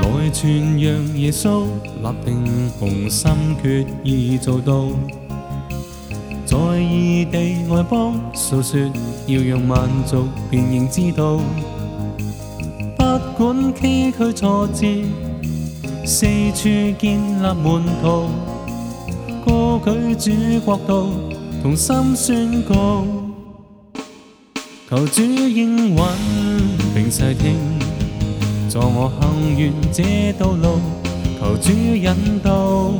来传扬耶稣，立定雄心，决意做到。異地外邦訴說，要讓萬族辨認知道。不管崎嶇挫折，四處建立門徒，高舉主國度，同心宣告。求主應允，並細聽，助我行完這道路。求主引導，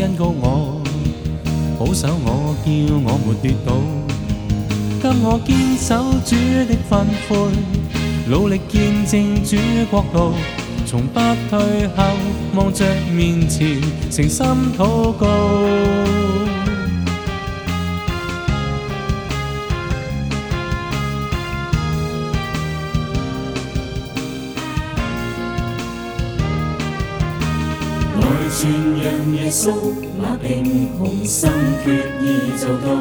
恩膏我。保守我叫，我没跌倒。给我坚守主的分咐，努力见证主国路，从不退后。望着面前，诚心祷告。全让耶稣那定穷心决意做到，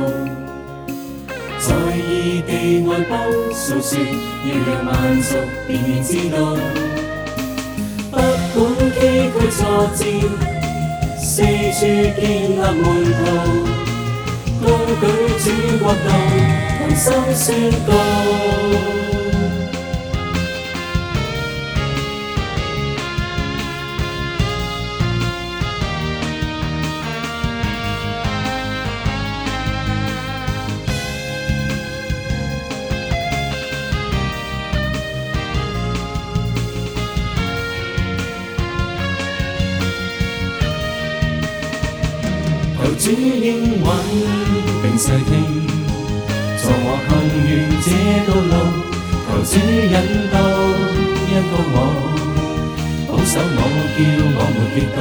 在异地外邦诉说，要让万族便要知道。不管崎岖挫折，四处建立门徒，高举主国度，同心宣告。主应允并细听，助我行完这道路，求主引导一个我，保守我叫我没跌倒，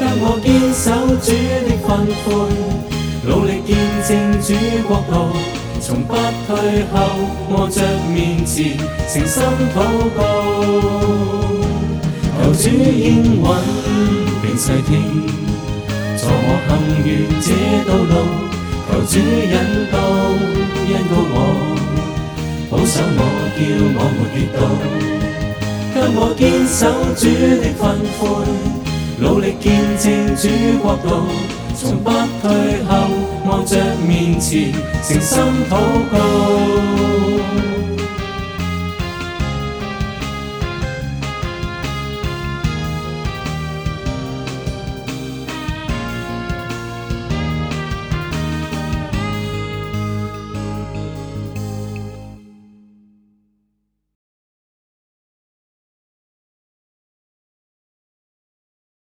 教我坚守主的吩咐，努力见证主国度，从不退后，卧着面前诚心祷告，求主应允并细听。这道路，求主引导，恩高我保守我，叫我没跌倒，给我坚守主的训诲，努力见证主国度，从不退后，望着面前，诚心祷告。